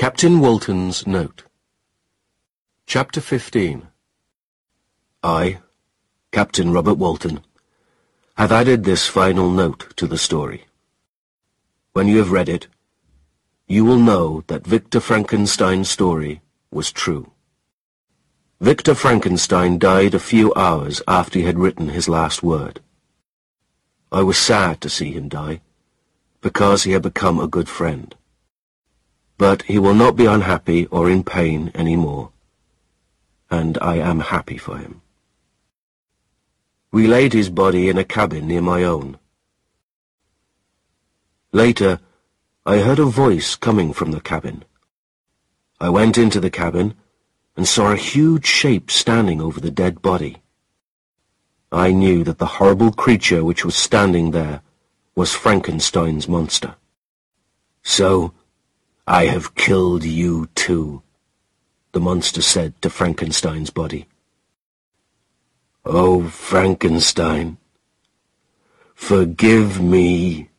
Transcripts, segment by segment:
Captain Walton's Note Chapter 15 I, Captain Robert Walton, have added this final note to the story. When you have read it, you will know that Victor Frankenstein's story was true. Victor Frankenstein died a few hours after he had written his last word. I was sad to see him die, because he had become a good friend. But he will not be unhappy or in pain any more, and I am happy for him. We laid his body in a cabin near my own. Later, I heard a voice coming from the cabin. I went into the cabin and saw a huge shape standing over the dead body. I knew that the horrible creature which was standing there was Frankenstein's monster. So, I have killed you too, the monster said to Frankenstein's body. Oh, Frankenstein, forgive me.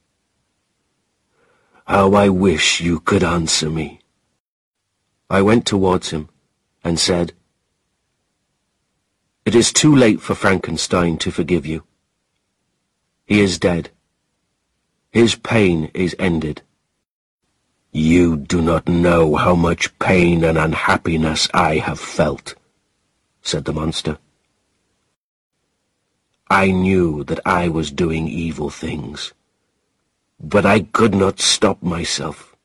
How I wish you could answer me. I went towards him and said, It is too late for Frankenstein to forgive you. He is dead. His pain is ended. You do not know how much pain and unhappiness I have felt, said the monster. I knew that I was doing evil things, but I could not stop myself.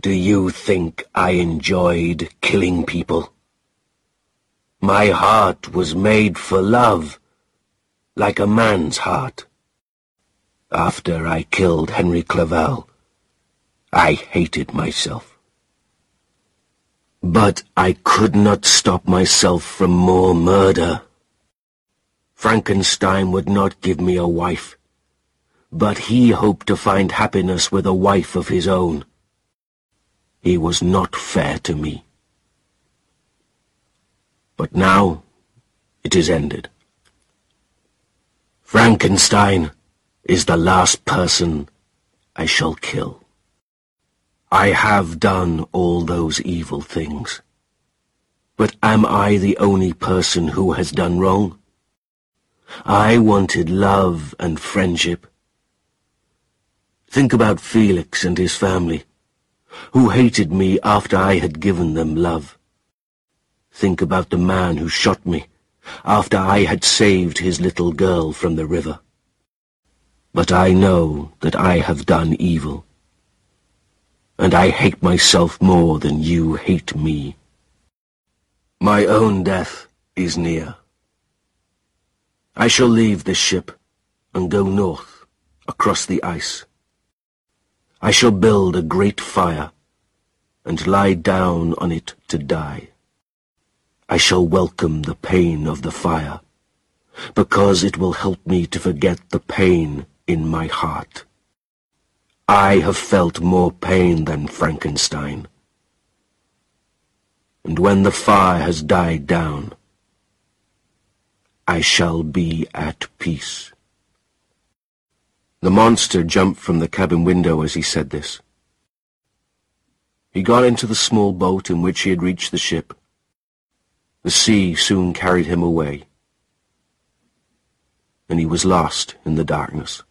Do you think I enjoyed killing people? My heart was made for love, like a man's heart. After I killed Henry Clerval, I hated myself. But I could not stop myself from more murder. Frankenstein would not give me a wife, but he hoped to find happiness with a wife of his own. He was not fair to me. But now it is ended. Frankenstein is the last person I shall kill. I have done all those evil things. But am I the only person who has done wrong? I wanted love and friendship. Think about Felix and his family, who hated me after I had given them love. Think about the man who shot me after I had saved his little girl from the river. But I know that I have done evil and I hate myself more than you hate me. My own death is near. I shall leave this ship and go north, across the ice. I shall build a great fire and lie down on it to die. I shall welcome the pain of the fire, because it will help me to forget the pain in my heart. I have felt more pain than Frankenstein. And when the fire has died down, I shall be at peace. The monster jumped from the cabin window as he said this. He got into the small boat in which he had reached the ship. The sea soon carried him away, and he was lost in the darkness.